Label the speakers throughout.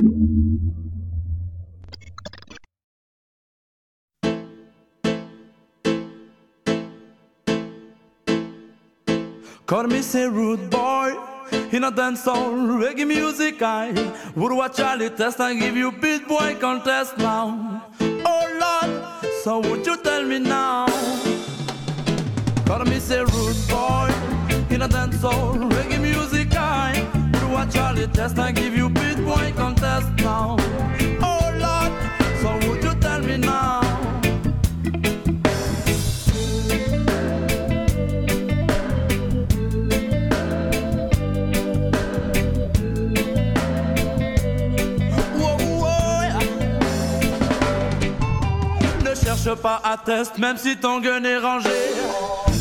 Speaker 1: Call me say rude boy in a dance hall, reggae music I would watch Charlie test and give you beat boy contest now. Oh Lord, so would you tell me now? Call me say rude boy in a dance hall, reggae music I watch Charlie test and give you beat boy contest now. Oh Lord, so would you tell me now? Ne cherche pas à test, même si ton gun est rangé.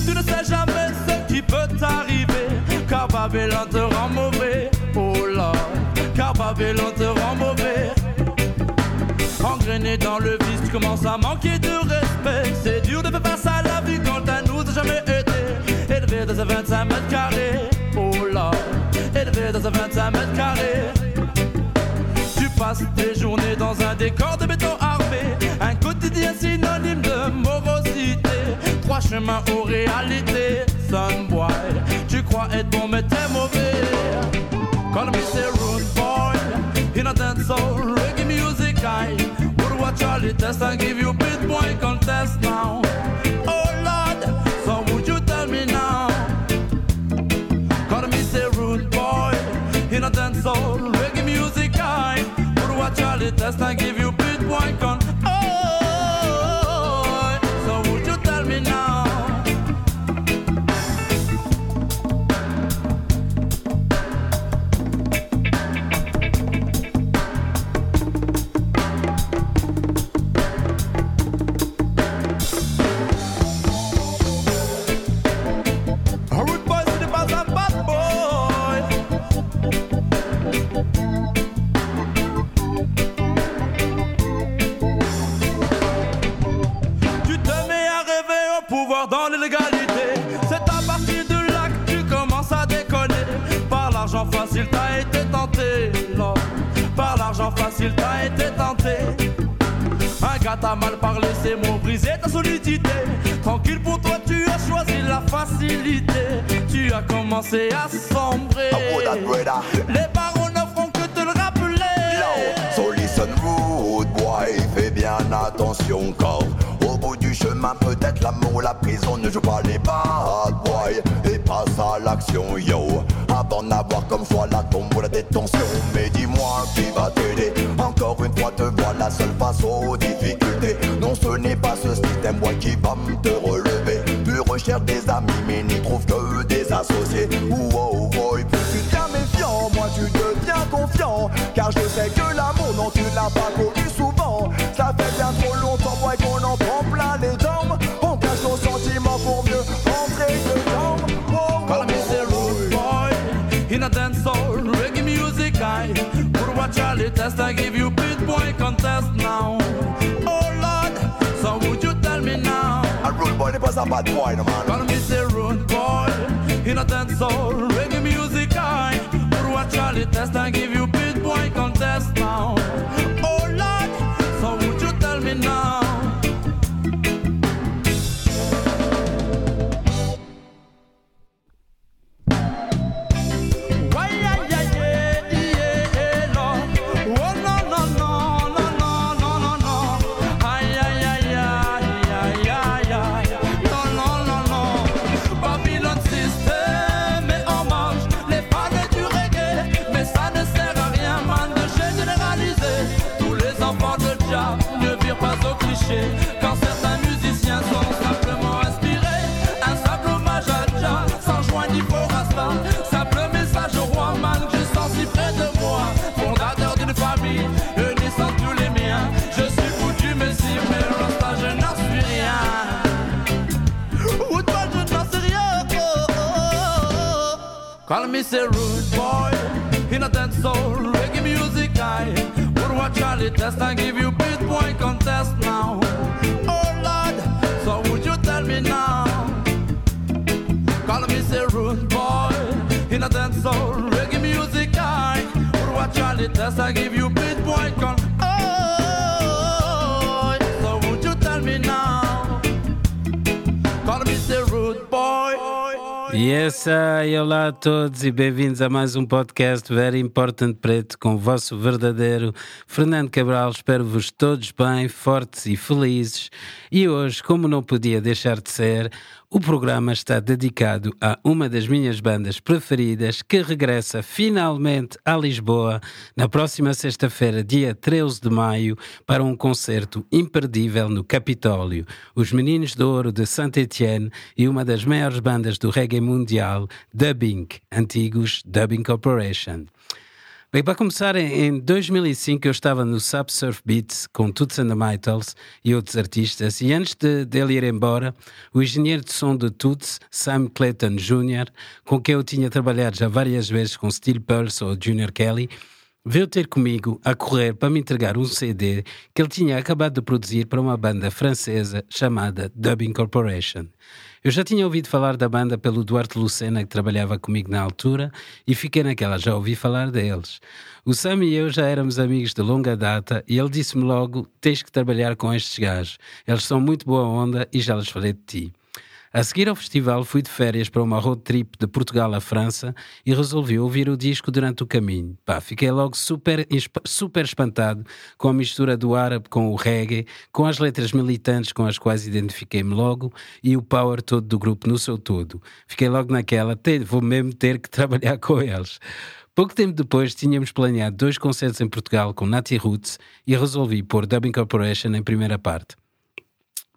Speaker 1: Tu ne sais jamais ce qui peut t'arriver. Car Babylone te rend mauvais. Car Babylone te rend mauvais. Engrainé dans le vice, tu commences à manquer de respect. C'est dur de faire face à la vie quand à nous n'a jamais été. Élevé dans un 25 mètres carrés. Oh là, élevé dans un 25 mètres carrés. Tu passes tes journées dans un décor de béton armé. Un quotidien synonyme de morosité. Trois chemins aux réalités. Sunboy, tu crois être bon, mais t'es mauvais. Call me say rude boy. In dance hall, reggae music I would watch all the test and give you beat boy contest now. Oh Lord, so would you tell me now? Call me say rude boy in dance hall, reggae music I would watch Charlie test and give facile, t'as été tenté. Un gars t'a mal parlé, ces mots brisés ta solidité. Tranquille pour toi, tu as choisi la facilité. Tu as commencé à sombrer. Les barons ne feront que te le rappeler.
Speaker 2: Yo, so listen rude boy, fais bien attention car chemin peut-être l'amour ou la prison ne joue pas les bad boy et passe à l'action yo. Avant d'avoir comme choix la tombe ou la détention. Mais dis-moi qui va t'aider? Encore une fois te voilà seule face aux difficultés. Non ce n'est pas ce système boy qui va me te relever. Tu recherches des amis mais n'y trouve que des associés. Wow boy plus tu deviens méfiant moi tu deviens confiant car je sais que l'amour non tu l'as pas connu souvent. Ça fait bien trop longtemps boy qu'on en prend plein les jambes. On cache nos sentiments pour mieux rentrer dedans. Wow,
Speaker 1: Call me say rude boy in a dance hall, reggae music I would watch Charlie test I give you beat boy contest now. Oh Lord, so would you tell me now?
Speaker 2: a rude boy n'est pas un bad boy no man.
Speaker 1: Call me say rude boy in a dance hall, reggae music it test, give you me say rude boy in a dance hall, reggae music I would watch Charlie test and give you beat boy contest now. Oh Lord, so would you tell me now? Call me say rude boy in a dance hall, reggae music I would watch Charlie test and give you
Speaker 3: Olá a todos e bem-vindos a mais um podcast Very Important Preto com o vosso verdadeiro Fernando Cabral. Espero-vos todos bem, fortes e felizes. E hoje, como não podia deixar de ser, o programa está dedicado a uma das minhas bandas preferidas que regressa finalmente a Lisboa na próxima sexta-feira, dia 13 de maio, para um concerto imperdível no Capitólio. Os Meninos de Ouro de Saint-Étienne e uma das maiores bandas do reggae mundial, Dubbing, antigos Dubbing Corporation. Bem, para começar, em 2005 eu estava no Subsurf Beats com Toots and the Mitals e outros artistas, e antes de, dele ir embora, o engenheiro de som de Toots, Sam Clayton Jr., com quem eu tinha trabalhado já várias vezes com Steel Pulse ou Junior Kelly, veio ter comigo a correr para me entregar um CD que ele tinha acabado de produzir para uma banda francesa chamada Dubbing Corporation. Eu já tinha ouvido falar da banda pelo Duarte Lucena, que trabalhava comigo na altura, e fiquei naquela, já ouvi falar deles. O Sam e eu já éramos amigos de longa data e ele disse-me logo: tens que trabalhar com estes gajos. Eles são muito boa onda e já lhes falei de ti. A seguir ao festival, fui de férias para uma road trip de Portugal à França e resolvi ouvir o disco durante o caminho. Pá, fiquei logo super, super espantado com a mistura do árabe com o reggae, com as letras militantes com as quais identifiquei-me logo e o power todo do grupo no seu todo. Fiquei logo naquela, vou mesmo ter que trabalhar com eles. Pouco tempo depois tínhamos planeado dois concertos em Portugal com Nati Roots e resolvi pôr Dubbing Corporation em primeira parte.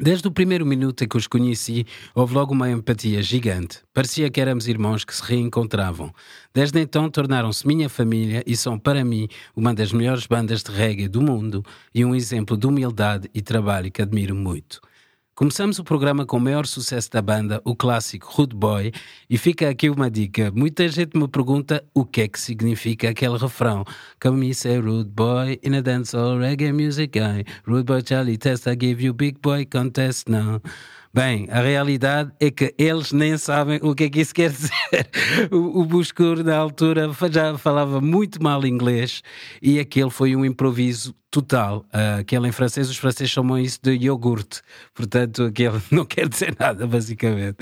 Speaker 3: Desde o primeiro minuto em que os conheci, houve logo uma empatia gigante. Parecia que éramos irmãos que se reencontravam. Desde então tornaram-se minha família e são, para mim, uma das melhores bandas de reggae do mundo e um exemplo de humildade e trabalho que admiro muito. Começamos o programa com o maior sucesso da banda, o clássico Rude Boy, e fica aqui uma dica. Muita gente me pergunta o que é que significa aquele refrão. Come me say Rude Boy in a dance all reggae music guy. Rude Boy Charlie Test, I give you big boy contest now. Bem, a realidade é que eles nem sabem o que é que isso quer dizer. O, o Buscur, na altura, já falava muito mal inglês e aquele foi um improviso total. Uh, aquele em francês, os franceses chamam isso de iogurte. Portanto, aquele não quer dizer nada, basicamente.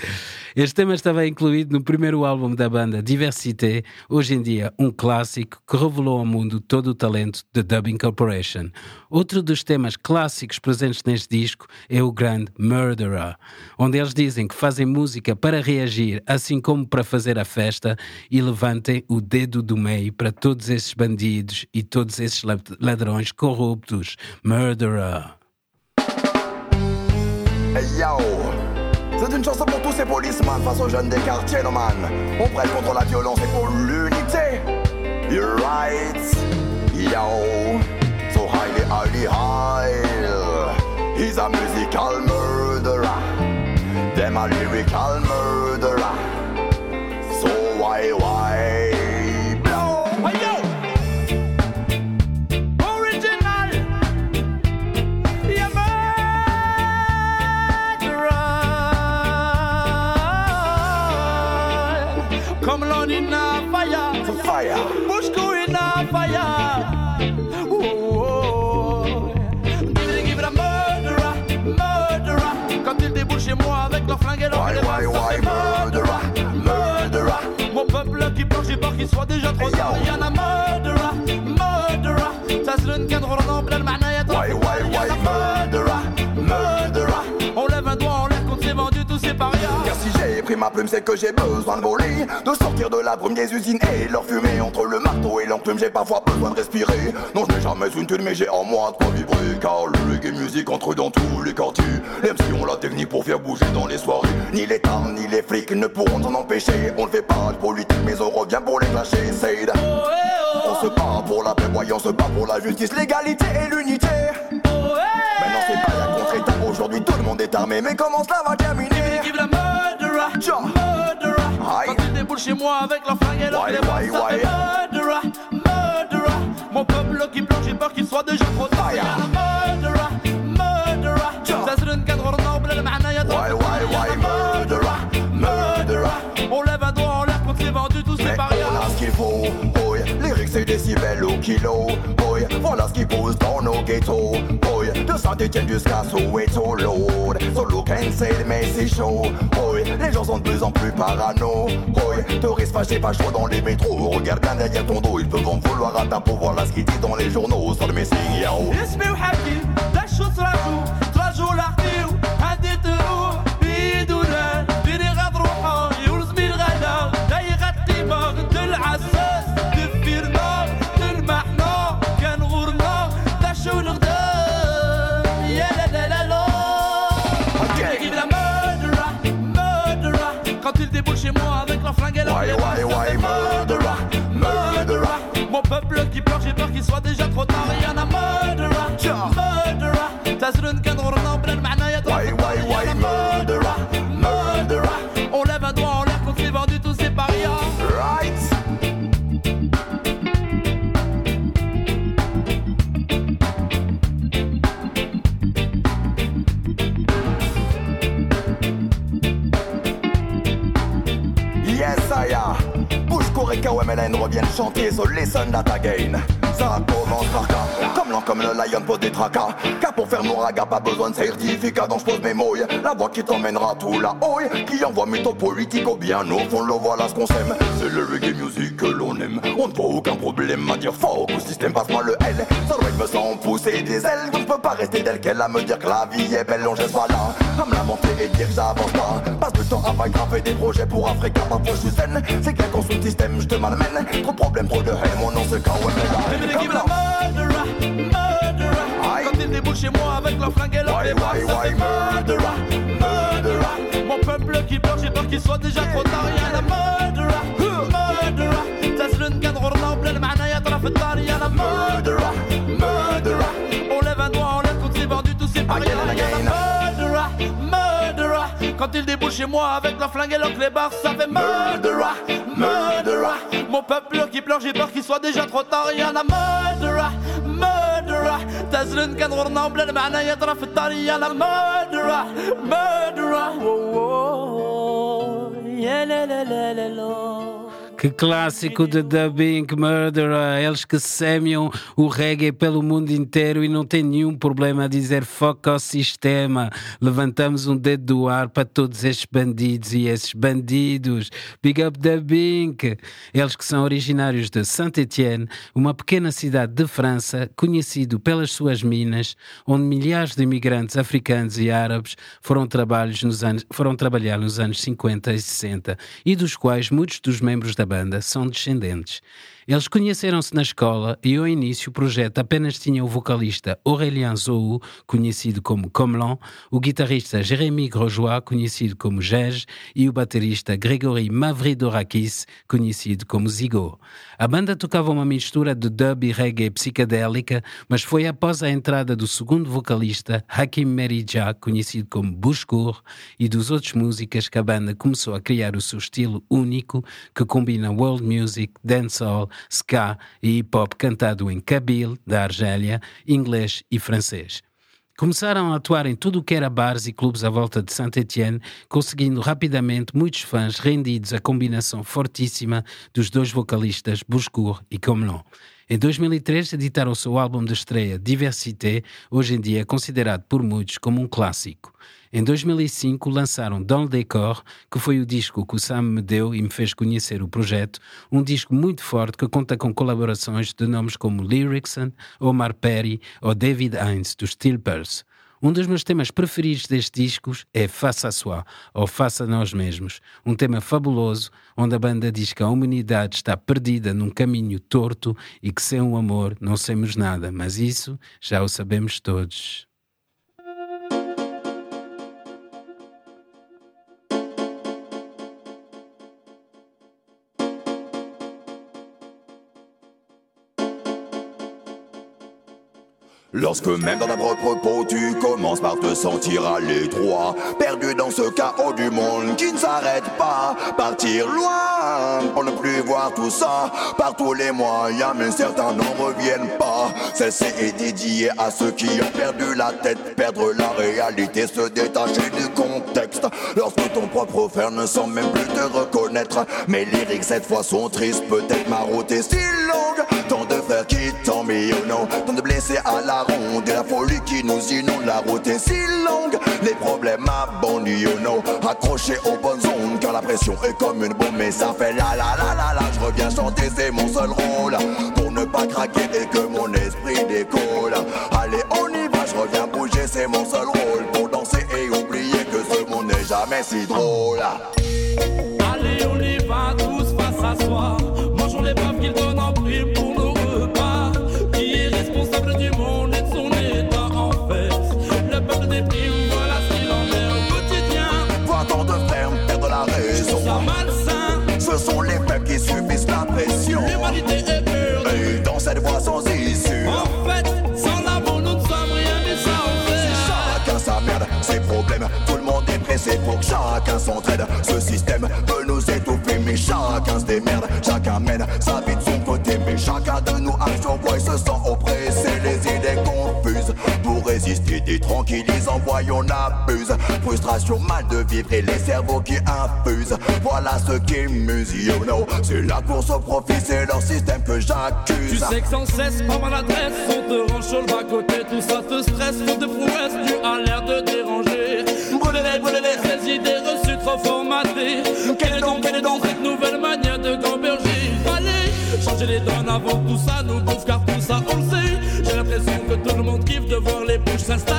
Speaker 3: Este tema estava incluído no primeiro álbum da banda, Diversité, hoje em dia um clássico que revelou ao mundo todo o talento da Dubbing Corporation. Outro dos temas clássicos presentes neste disco é o grande Murderer, onde eles dizem que fazem música para reagir, assim como para fazer a festa, e levantem o dedo do meio para todos esses bandidos e todos esses ladrões corruptos Murderer.
Speaker 2: Hey yo! C'est une chanson pour tous ces policemen face aux jeunes des quartiers, no man. On prête contre la violence et pour l'unité. You're right, yo. So highly, highly high. He's a musical murderer. Them a lyrical murderer. Hey, yo. Plume c'est que j'ai besoin de voler De sortir de la brume des usines et leur fumée Entre le marteau et l'enclume. J'ai parfois besoin de respirer. Non je n'ai jamais une thune mais j'ai en moi de vibrer Car le reggae musique entre dans tous les quartiers. Les MC ont la technique pour faire bouger dans les soirées. Ni l'État ni les flics ne pourront s'en empêcher. On ne fait pas de politique mais on revient pour les clasher. C'est on se bat pour la paix, on se bat pour la justice, l'égalité et l'unité. Maintenant c'est pas la contre-état, aujourd'hui tout le monde est armé, mais comment cela va terminer?
Speaker 1: La murderer, murderer. Quand ils déboulent chez moi avec leur flingue et leur téléphone, ça fait murderer, murderer. Mon peuple qui plonge, j'ai peur qu'il soit déjà trop tard. Murderer, murderer. Cadre noble, le ma'naya
Speaker 2: Why, why, why, murderer, murderer.
Speaker 1: On lève un doigt en l'air contre les vendus, tous ces parias.
Speaker 2: On a ce qu'il faut, c'est décibels au kilo, boy. Voilà ce qui pousse dans nos ghettos. Oh, de Saint-Etienne jusqu'à Soweto, Lord. So look and say, c'est chaud. Oh, les gens sont de plus en plus parano. Oh, touristes fâchés, pas chaud dans les métros. Regarde bien derrière ton dos, ils peuvent en vouloir à ta peau. Voilà ce qu'ils disent dans les journaux. Sur le messing, yo. KOMLN reviennent chanter sur Listen That Again. Ça commence par cas, comme l'an comme le lion pose des tracas. Car pour faire raga, pas besoin de certificat, donc je pose mes mots. La voix qui t'emmènera tout là-haut, qui envoie mes taux politiques au bien au fond, le voilà ce qu'on s'aime c'est le reggae music que l'on aime. On ne voit aucun problème à dire fuck au système, passe-moi le L. Ça me sans pousser des ailes, je ne peux pas rester tel qu'elle à me dire que la vie est belle, on geste pas là. À me lamenter et dire que j'avance pas. Passe du temps à vagrapper des projets pour Africa, parfois je suis zen. C'est clair qu'on sous système, je te malmène. Trop de problèmes, trop de haine, mon nom c'est
Speaker 1: quand même
Speaker 2: là.
Speaker 1: Quand ils déboulent chez moi avec leur fringue et leur
Speaker 2: débat,
Speaker 1: c'est
Speaker 2: murderer, murderer.
Speaker 1: Mon peuple qui pleure, j'ai peur qu'il soit déjà trop tard, y'a la murderer.
Speaker 2: Again and
Speaker 1: Y'a
Speaker 2: again.
Speaker 1: la murderer, murderer Quand ils déboulent chez moi avec leur flingue et leur clébard Ça fait murderer, murderer Mon peuple qui pleure, j'ai peur qu'il soit déjà trop tard يا la murderer, murderer تزرن كان غورنا بلا المعنى يا طرف الدار يا la murderer, murderer Oh, oh, oh. يا لا لا لا لا لا
Speaker 3: Que clássico de Dubbing Murderer, eles que semeiam o reggae pelo mundo inteiro e não tem nenhum problema a dizer fuck ao sistema. Levantamos um dedo do ar para todos estes bandidos e esses bandidos. Big up Dubbing! Eles que são originários de Saint-Étienne, uma pequena cidade de França, conhecido pelas suas minas, onde milhares de imigrantes africanos e árabes foram, trabalhos nos anos, foram trabalhar nos anos 50 e 60 e dos quais muitos dos membros da banda são descendentes. Eles conheceram-se na escola e ao início o projeto apenas tinha o vocalista Aurélien Zou, conhecido como Comelon, o guitarrista Jérémy Grosjois, conhecido como Gege, e o baterista Grégory Mavridorakis, conhecido como Zigo. A banda tocava uma mistura de dub e reggae psicadélica, mas foi após a entrada do segundo vocalista, Hakim Meridja, conhecido como Bushkur, e dos outros músicas que a banda começou a criar o seu estilo único, que combina world music, dancehall, ska e hip hop cantado em Kabyle, da Argélia, inglês e francês. Começaram a atuar em tudo o que era bares e clubes à volta de Saint-Étienne, conseguindo rapidamente muitos fãs rendidos à combinação fortíssima dos dois vocalistas Bouscourt e Comelon. Em 2003 editaram seu álbum de estreia Diversité, hoje em dia considerado por muitos como um clássico. Em 2005 lançaram Dans le Décor, que foi o disco que o Sam me deu e me fez conhecer o projeto, um disco muito forte que conta com colaborações de nomes como Lyricson, Omar Perry ou David Hines, dos Tilpers. Um dos meus temas preferidos destes discos é Faça a Soi, ou Faça Nós Mesmos, um tema fabuloso onde a banda diz que a humanidade está perdida num caminho torto e que sem o amor não somos nada, mas isso já o sabemos todos.
Speaker 2: Lorsque même dans ta propre peau tu commences par te sentir à l'étroit Perdu dans ce chaos du monde qui ne s'arrête pas. Partir loin pour ne plus voir tout ça Par tous les moyens mais certains n'en reviennent pas. Celle-ci est dédiée à ceux qui ont perdu la tête Perdre la réalité, se détacher du contexte. Lorsque ton propre frère ne semble même plus te reconnaître Mes lyriques cette fois sont tristes, peut-être ma route est si longue Tant de faire frère qui know. Tant blessés à la ronde et la folie qui nous inonde. La route est si longue, les problèmes abondent, you know. Accrochés aux bonnes ondes, car la pression est comme une bombe. Mais ça fait la la la la la. Je reviens chanter, c'est mon seul rôle. Pour ne pas craquer et que mon esprit décolle. Allez, on y va, je reviens bouger, c'est mon seul rôle. Pour danser et oublier que ce monde n'est jamais si drôle.
Speaker 1: Allez, on y va tous face à soi. Mangeons les pauvres qu'ils donnent en prime responsable du monde et de son état en fait Le peuple déprime, voilà ce qu'il en est au quotidien.
Speaker 2: Tant de frères perdre la raison.
Speaker 1: Ça malsain,
Speaker 2: Ce sont les peuples qui subissent la pression.
Speaker 1: l'humanité est pure.
Speaker 2: Et dans cette voie sans issue.
Speaker 1: En fait, sans l'amour, nous ne sommes rien, mais ça on fait.
Speaker 2: Chacun sa merde, ses problèmes. Tout le monde est pressé pour que chacun s'entraide. Ce système peut nous étouffer, mais chacun se démerde. Chacun mène sa vie de son côté, mais chacun de nous a résister, détranquillisant, voyons, on abuse. Frustration, mal de vivre et les cerveaux qui infusent. Voilà ce qui muse, you know. C'est la course au profit, c'est leur système que
Speaker 1: Tu
Speaker 2: j'accuse.
Speaker 1: sais que sans cesse, par maladresse, on te range sur le bas-côté, tout ça te stresse, faute de prouesse, tu as l'air de déranger. Brûlez-les, brûlez-les, ces idées reçues trop formatées. Quelle est donc, quelle est donc cette nouvelle manière de gamberger? Allez, changer les donnes avant tout ça nous bouffe, car tout ça on le sait. J'ai l'impression que tout le monde kiffe de voir les bouches s'installer.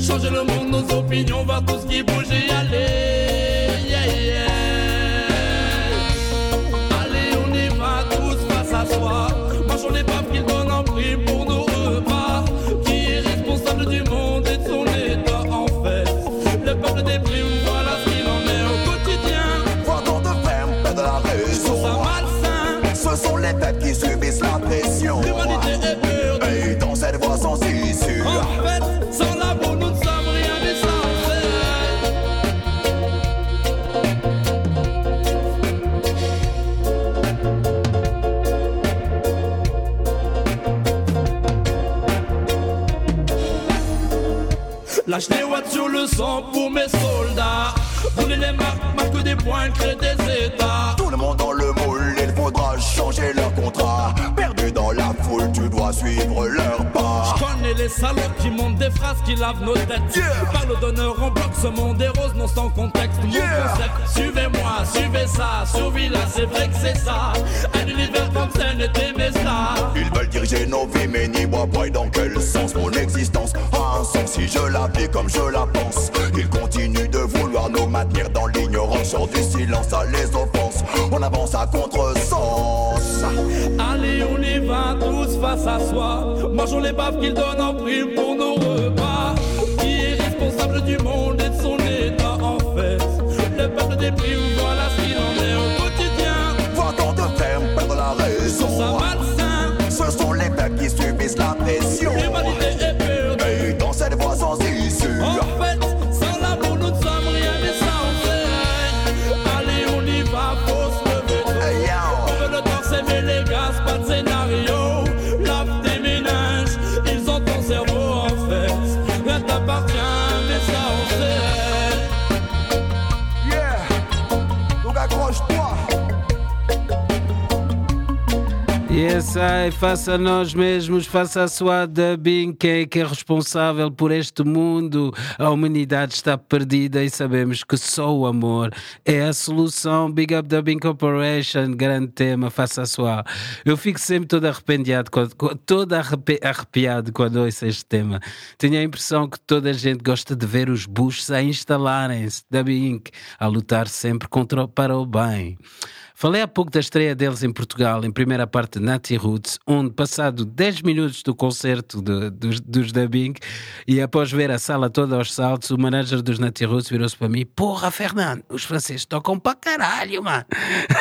Speaker 1: Changer le monde, nos opinions, voir tout ce qui bouge des des états.
Speaker 2: Tout le monde dans le moule, il faudra changer leur contrat. Perdu dans la foule, tu dois suivre leur pas.
Speaker 1: Connais les salopes qui montent des phrases qui lavent nos têtes.
Speaker 2: Yeah.
Speaker 1: Parle d'honneur en bloc, ce monde est rose, non sans contexte. Mon
Speaker 2: Yeah.
Speaker 1: concept, suivez-moi, suivez ça. Survie là, c'est vrai que c'est ça. Un univers comme ça n'était mais ça.
Speaker 2: Ils veulent diriger nos vies, mais n'y voient pas dans quel sens mon existence a un sens si je la vis comme je la pense. Ils continuent de vouloir nous maintenir dans l'ignorance, du silence à les offenses. On avance à contresens.
Speaker 1: Allez, on y va tous face à soi. Mangeons les baffes qu'ils donnent en prime pour nos repas. Qui est responsable du monde et de son état en fait? Le peuple déprime, voilà ce qu'il en est au quotidien.
Speaker 2: Voir tant de fermes perdre la
Speaker 1: Ça
Speaker 2: raison.
Speaker 1: malsain,
Speaker 2: Ce sont les peuples qui subissent la pression.
Speaker 3: Faça a nós mesmos, faça a sua dubbing, quem é que é responsável por este mundo. A humanidade está perdida e sabemos que só o amor é a solução. Big Up Dubbing Corporation, grande tema, faça a sua. Eu fico sempre todo arrependiado, quando- todo arrepiado quando ouço este tema. Tenho a impressão que toda a gente gosta de ver os buchos a instalarem-se, Dubbing a lutar sempre contra, para o bem. Falei há pouco da estreia deles em Portugal, em primeira parte de Nati Roots, onde, passado 10 minutos do concerto de- dos, dos Dubbing, e após ver a sala toda aos saltos, o manager dos Nati Roots virou-se para mim: Porra, Fernando, os franceses tocam para caralho, mano.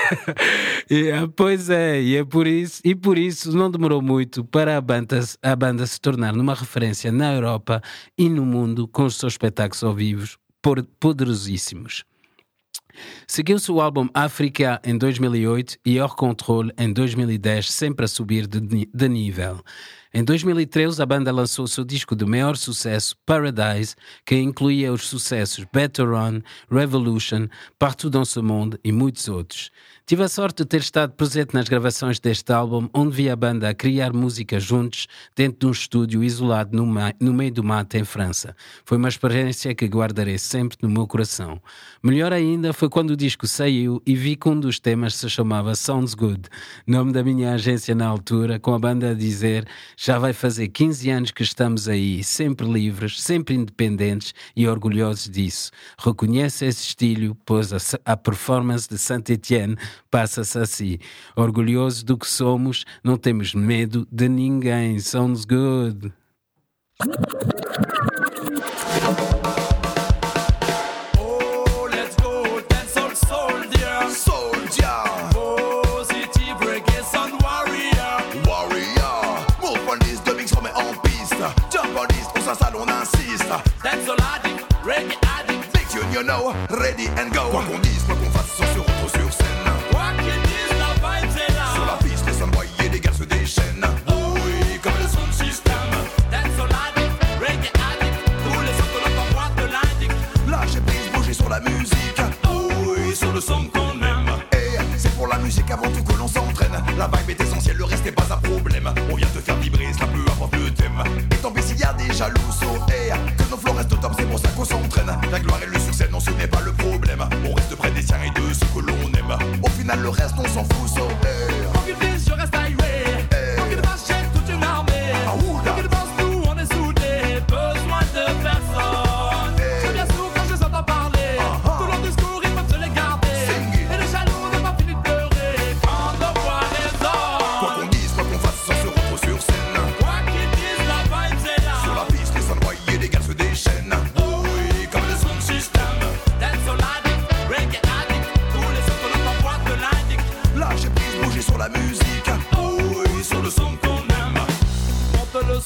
Speaker 3: e, ah, pois é, e é por isso, e por isso não demorou muito para a banda, a banda se tornar numa referência na Europa e no mundo com os seus espetáculos ao vivo poderosíssimos. Seguiu-se o álbum Africa em 2008 e Hors Control em 2010, sempre a subir de, de nível. Em 2013, a banda lançou seu disco de maior sucesso, Paradise, que incluía os sucessos Better On, Revolution, Partout dans ce monde e muitos outros. Tive a sorte de ter estado presente nas gravações deste álbum, onde vi a banda a criar música juntos dentro de um estúdio isolado no, no meio do mato em França. Foi uma experiência que guardarei sempre no meu coração. Melhor ainda foi quando o disco saiu e vi que um dos temas se chamava Sounds Good, nome da minha agência na altura, com a banda a dizer já vai fazer 15 anos que estamos aí, sempre livres, sempre independentes e orgulhosos disso. Reconhece esse estilo, pois a, a performance de Saint-Étienne passa-se assim. Orgulhoso do que somos, não temos medo de ninguém. Sounds good.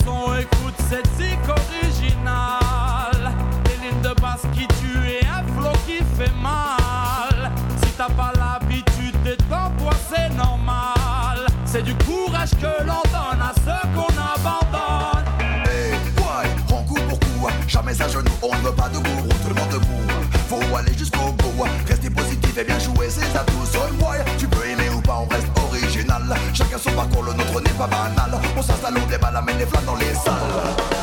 Speaker 2: son, écoute cette zik originale. Les lignes de basse qui tuent et un flow qui fait mal.
Speaker 1: Si t'as pas l'habitude des temps, toi c'est normal. C'est du courage que l'on donne à ceux
Speaker 2: qu'on abandonne. Hey, ouais, rends coup pour coup, jamais à genoux, on ne veut pas de gourou, tout le monde debout. Faut aller jusqu'au bout, rester positif et bien jouer ses atouts. parcours, le nôtre n'est pas banal. On s'installe, on déballe, amène les flammes dans les salles.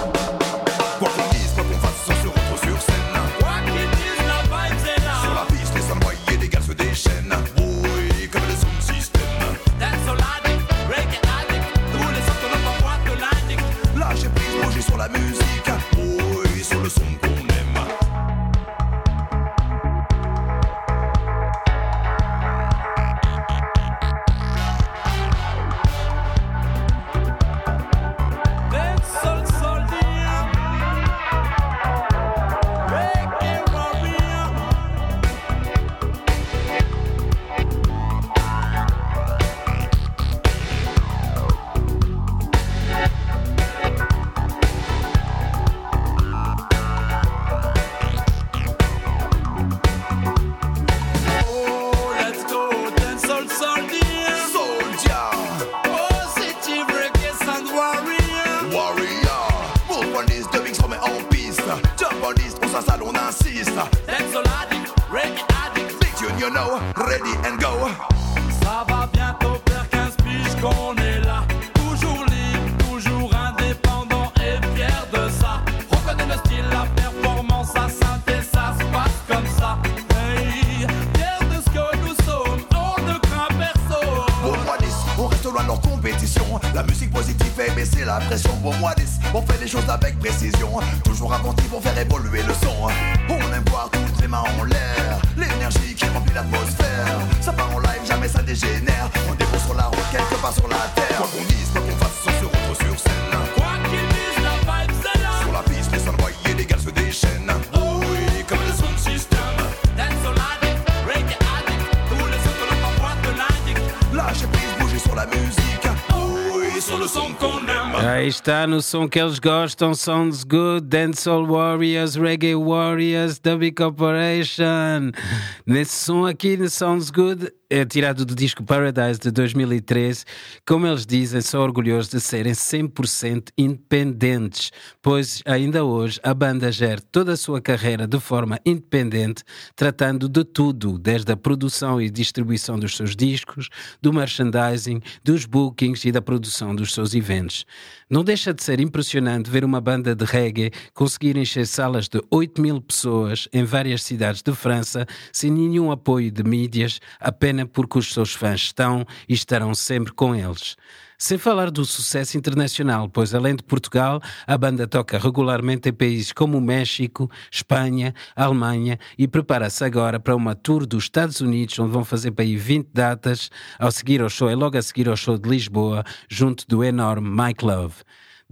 Speaker 2: narcissist.
Speaker 1: That's addict, ready addict.
Speaker 2: Big tune, you know, ready and go.
Speaker 1: Ça va bientôt
Speaker 2: faire 15 piges qu'on est là. Toujours libre, toujours indépendant et fier de ça. Reconnais le style, la performance, la santé, ça se passe comme ça. Hey, fier de ce que nous sommes, on ne craint personne. Pour moi, 10, on reste loin de leur compétition. La musique positive eh ben, fait baisser la pression. Pour moi, 10, on fait les choses avec précision, toujours inventif pour faire évoluer le son. On aime voir toutes les mains en l'air, l'énergie qui remplit l'atmosphère. Ça part en live, jamais ça dégénère. On dépose sur la route, quelque part sur la terre.
Speaker 3: Aí está no som que eles gostam, Sounds Good, Dancehall Warriors, Reggae Warriors, Dubby Corporation. Nesse som aqui, no Sounds Good, é tirado do disco Paradise de 2013. Como eles dizem, são orgulhosos de serem 100% independentes, pois ainda hoje a banda gera toda a sua carreira de forma independente, tratando de tudo, desde a produção e distribuição dos seus discos, do merchandising, dos bookings e da produção dos seus eventos. Não deixa de ser impressionante ver uma banda de reggae conseguir encher salas de 8 mil pessoas em várias cidades de França sem nenhum apoio de mídias, apenas porque os seus fãs estão e estarão sempre com eles. Sem falar do sucesso internacional, pois além de Portugal, a banda toca regularmente em países como México, Espanha, Alemanha e prepara-se agora para uma tour dos Estados Unidos, onde vão fazer para aí 20 datas, ao seguir ao show, é logo a seguir ao show de Lisboa, junto do enorme Mike Love.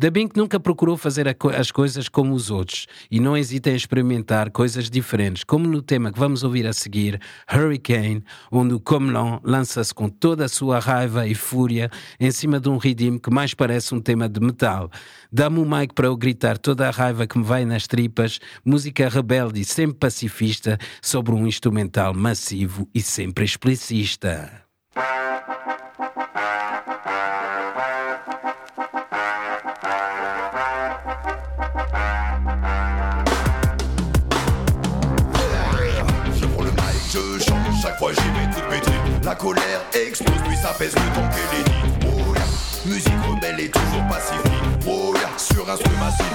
Speaker 3: Da Bink nunca procurou fazer as coisas como os outros e não hesita em experimentar coisas diferentes, como no tema que vamos ouvir a seguir, Hurricane, onde o Comelon lança-se com toda a sua raiva e fúria em cima de um ritmo que mais parece um tema de metal. Dá-me o mic para eu gritar toda a raiva que me vai nas tripas, música rebelde e sempre pacifista sobre um instrumental massivo e sempre explicista.
Speaker 2: La colère explose, puis ça pèse le temps qu'elle est. Oh. Musique rebelle et toujours pacifique. Oh yeah. Sur massif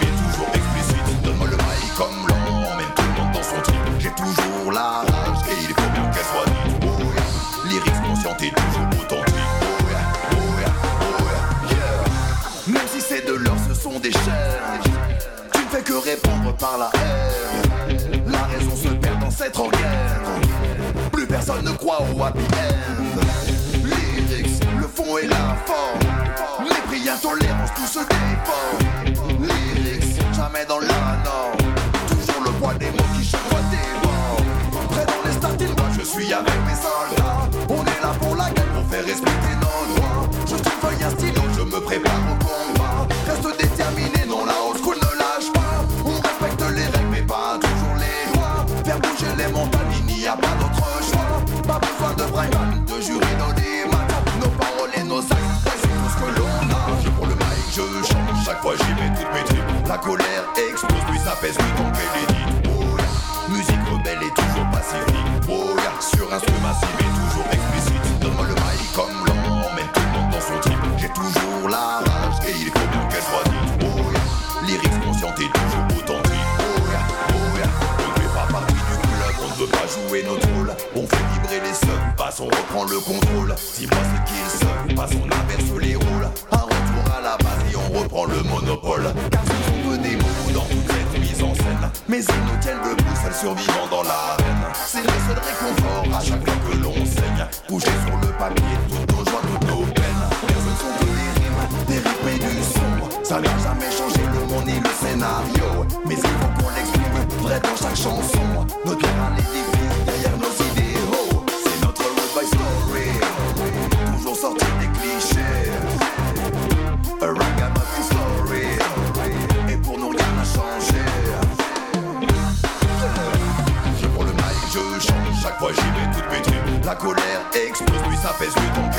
Speaker 2: et toujours explicite. Donne-moi le mic comme l'an, emmène tout le monde dans son type. J'ai toujours la rage et il faut bien qu'elle soit dite. Oh yeah. Lyrics consciente et toujours authentique. Oh yeah, oh yeah, oh yeah, yeah. Même si c'est de l'or, ce sont des chaînes. Tu ne fais que répondre par la haine. La raison se perd dans cette organe personne ne croit au happy end. Lyrics, le fond et la forme. Mépris, intolérance, tout se déforme. Lyrics, jamais dans la norme. Toujours le poids des mots qui chaque fois dévorent. Près dans les starting moi je suis avec mes soldats. On est là pour la guerre, pour faire respecter La colère explose, puis ça pèse le temps qu'elle est dite Oh yeah. Musique rebelle et toujours pacifique Oh yeah. Sur instrument massif et toujours explicite Donne-moi le mic comme l'an, emmène tout le monde dans son trip J'ai toujours la rage et il faut bien qu'elle soit dite Oh yeah. Lyrics consciente et toujours authentique Oh yeah, oh yeah On ne fait pas partie du club, on ne veut pas jouer notre rôle On fait les seuls, passe, on reprend le contrôle. Dis-moi ce qu'il se passe, on inverse les rôles. Un retour à la base et on reprend le monopole. Scène. Mais ils nous tiennent debout, celles survivant dans l'arène. C'est le seul réconfort à chaque fois que l'on saigne. Couché sur le papier, toutes nos joies, toutes nos peines. Mais ce sont que des rimes, des rythmes et du son. Ça n'a jamais changé le monde ni le scénario. Mais il faut qu'on l'exprime vrai dans chaque chanson. La colère explose, puis s'apaise, lui donc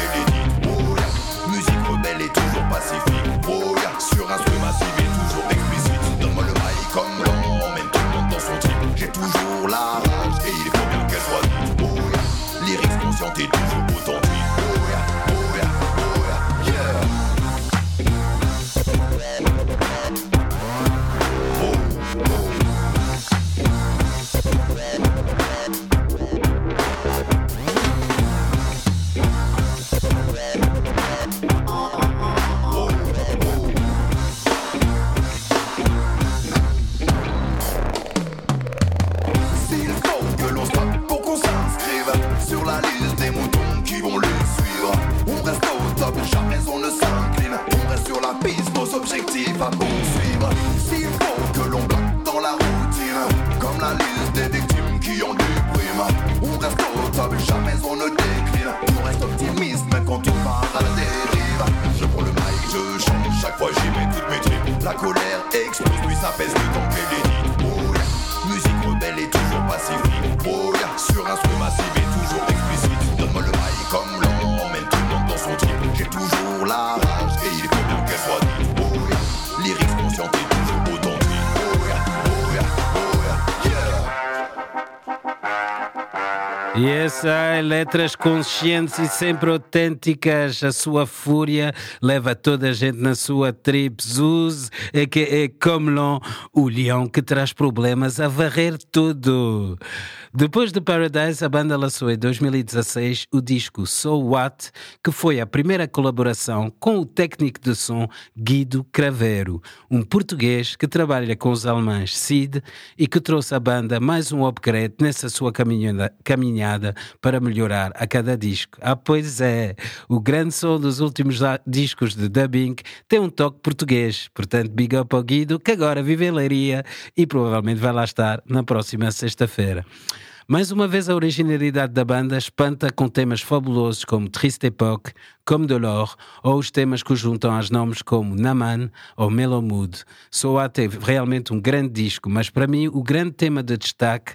Speaker 3: Yes, sir. Letras conscientes e sempre autênticas. A sua fúria leva toda a gente na sua trip. Zuz, é que é Comlon, o leão que traz problemas a varrer tudo. Depois de Paradise, a banda lançou em 2016 o disco So What, que foi a primeira colaboração com o técnico de som Guido Craveiro, um português que trabalha com os alemães Sid e que trouxe à banda mais um upgrade nessa sua caminhada, caminhada para melhorar a cada disco. Ah, pois é, o grande som dos últimos discos de dubbing tem um toque português, portanto, big up ao Guido, que agora vive em Leiria e provavelmente vai lá estar na próxima sexta-feira. Mais uma vez, a originalidade da banda espanta com temas fabulosos como Triste Époque, Comme de l'Or, ou os temas que juntam aos nomes como Naman ou Mellow Mood. Soa teve realmente um grande disco, mas para mim o grande tema de destaque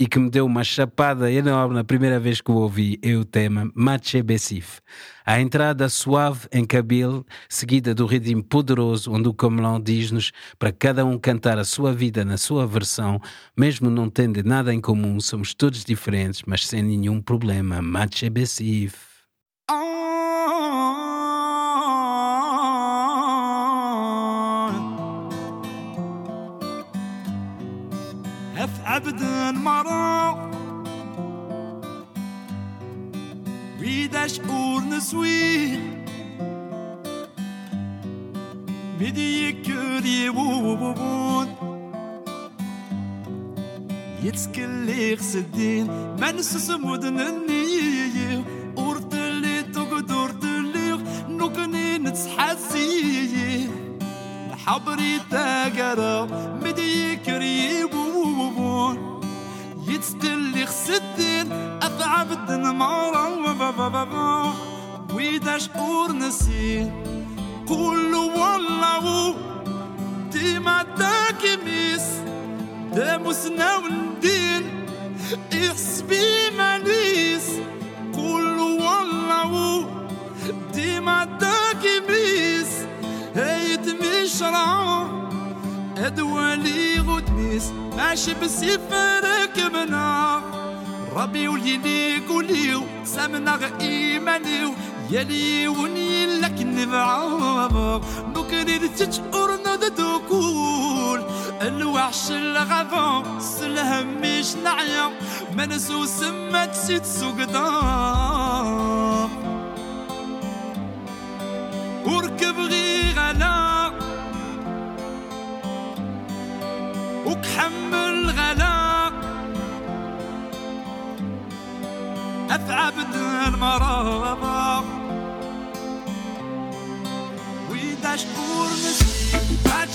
Speaker 3: e que me deu uma chapada enorme na primeira vez que o ouvi é o tema Mache Bessif. A entrada suave em Kabil, seguida do ritmo poderoso, onde o Camelão diz-nos para cada um cantar a sua vida na sua versão, mesmo não tendo nada em comum, somos todos diferentes, mas sem nenhum problema. Mache Bessif.
Speaker 1: Oh. مرا ويدا شعور نسوي. بدي يكري وبوبون يتسكن لي خسدين. ما نسس مدن النية ورد لي تقد ورد لي. نقني نتحسي حبري تاقرا. مدي يكري تدلي خسدين أثعب الدن معرا ويدا شعور نسين قول والله ديما تاكميس داموسنا وندين يحسبي ماليس قول والله ديما تاكميس هيت مشرعون هدوالي غود ماشي بسيف ركبنا ربي وليلي قوليو سامنا غيمانيو يلي وني لك نبعض نكري رتج ندو دوكول الوحش الغفان سلهم مش نعيا. ما نسو سمات سيت سوقدام وركب غي غلام فوق غلا الغلاء أثعب وإذا شكور نسيت
Speaker 2: بعد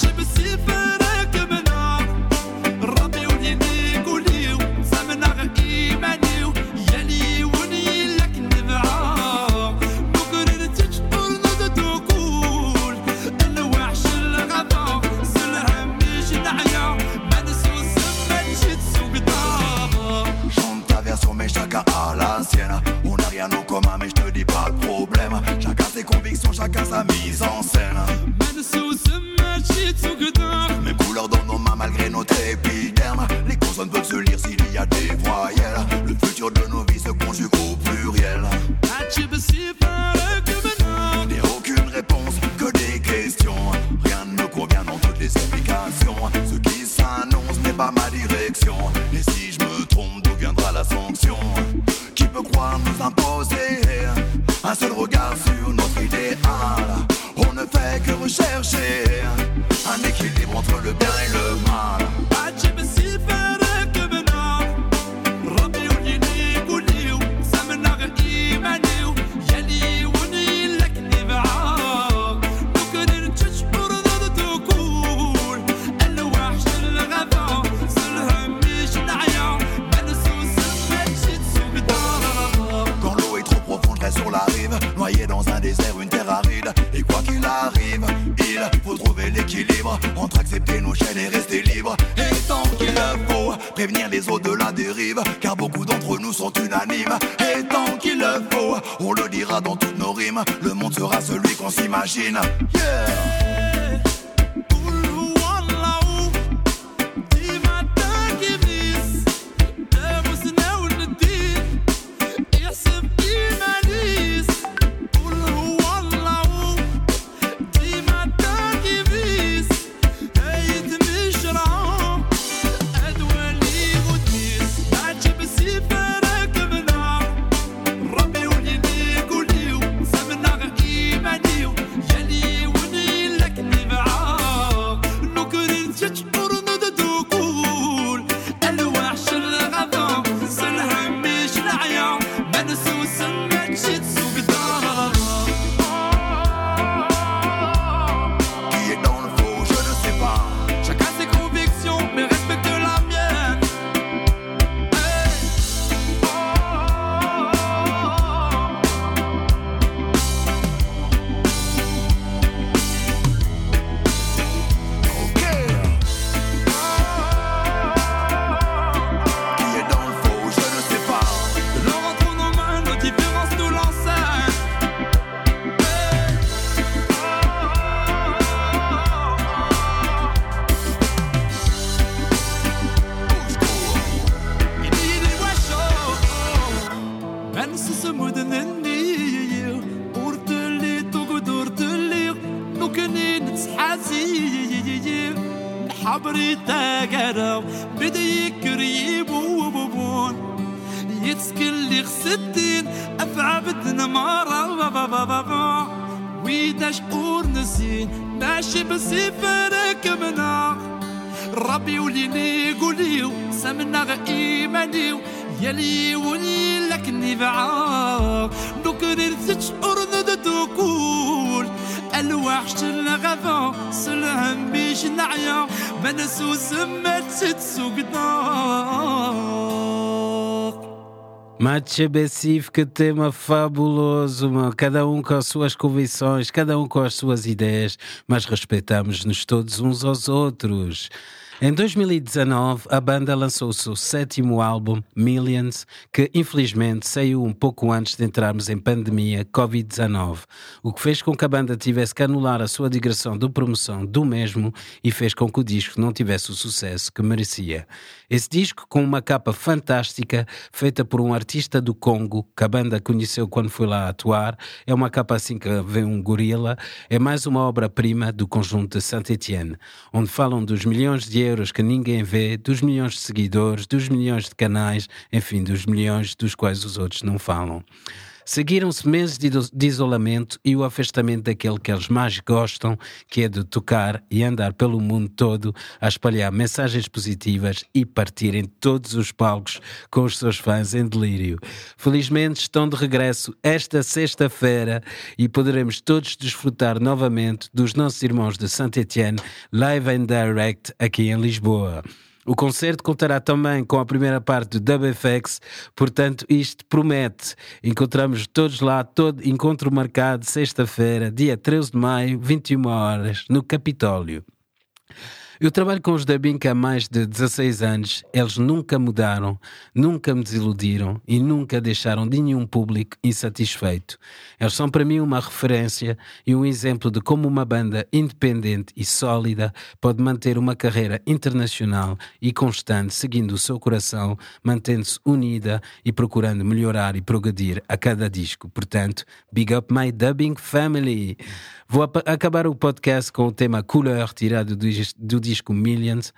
Speaker 2: Noyé dans un désert, une terre aride. Et quoi qu'il arrive, il faut trouver l'équilibre Entre
Speaker 1: accepter nos chaînes et rester libre. Et tant qu'il le faut, prévenir les eaux de la dérive Car beaucoup d'entre nous sont unanimes. Et tant qu'il le faut, on le dira dans toutes nos rimes. Le monde sera celui qu'on s'imagine. Yeah.
Speaker 3: Matcha Bessif, que tema fabuloso, cada um com as suas convicções, cada um com as suas ideias, mas respeitamos-nos todos uns aos outros. Em 2019, a banda lançou o seu sétimo álbum, Millions, que infelizmente saiu um pouco antes de entrarmos em pandemia Covid-19, o que fez com que a banda tivesse que anular a sua digressão de promoção do mesmo e fez com que o disco não tivesse o sucesso que merecia. Esse disco, com uma capa fantástica, feita por um artista do Congo, que a banda conheceu quando foi lá atuar, é uma capa assim que vê um gorila, é mais uma obra-prima do conjunto de Saint-Étienne, onde falam dos milhões de euros que ninguém vê, dos milhões de seguidores, dos milhões de canais, enfim, dos milhões dos quais os outros não falam. Seguiram-se meses de isolamento e o afastamento daquele que eles mais gostam, que é de tocar e andar pelo mundo todo a espalhar mensagens positivas e partir em todos os palcos com os seus fãs em delírio. Felizmente estão de regresso esta sexta-feira e poderemos todos desfrutar novamente dos nossos irmãos de Saint-Étienne live and direct aqui em Lisboa. O concerto contará também com a primeira parte do WFX, portanto, isto promete. Encontramos todos lá, todo encontro marcado sexta-feira, dia 13 de maio, 21 horas, no Capitólio. Eu trabalho com os da Binca há mais de 16 anos. Eles nunca mudaram, nunca me desiludiram e nunca deixaram de nenhum público insatisfeito. Eles são para mim uma referência e um exemplo de como uma banda independente e sólida pode manter uma carreira internacional e constante, seguindo o seu coração, mantendo-se unida e procurando melhorar e progredir a cada disco. Portanto, big up my dubbing family! Vou acabar o podcast com o tema Couleur, tirado do, do disco Millions,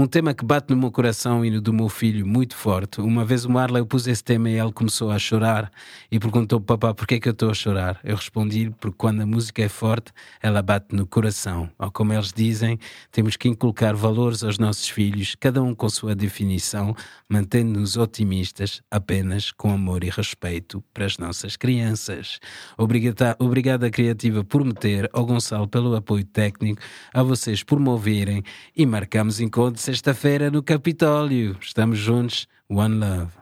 Speaker 3: um tema que bate no meu coração e no do meu filho muito forte. Uma vez o Marley eu pus esse tema e ele começou a chorar e perguntou: Papá, por que é que eu estou a chorar? Eu respondi: Porque quando a música é forte, ela bate no coração. Ou como eles dizem, temos que inculcar valores aos nossos filhos, cada um com sua definição, mantendo-nos otimistas apenas com amor e respeito para as nossas crianças. Obrigada, obrigada Criativa por me ter, ao Gonçalo pelo apoio técnico, a vocês por me ouvirem e marcamos encontros sexta-feira no Capitólio. Estamos juntos. One Love.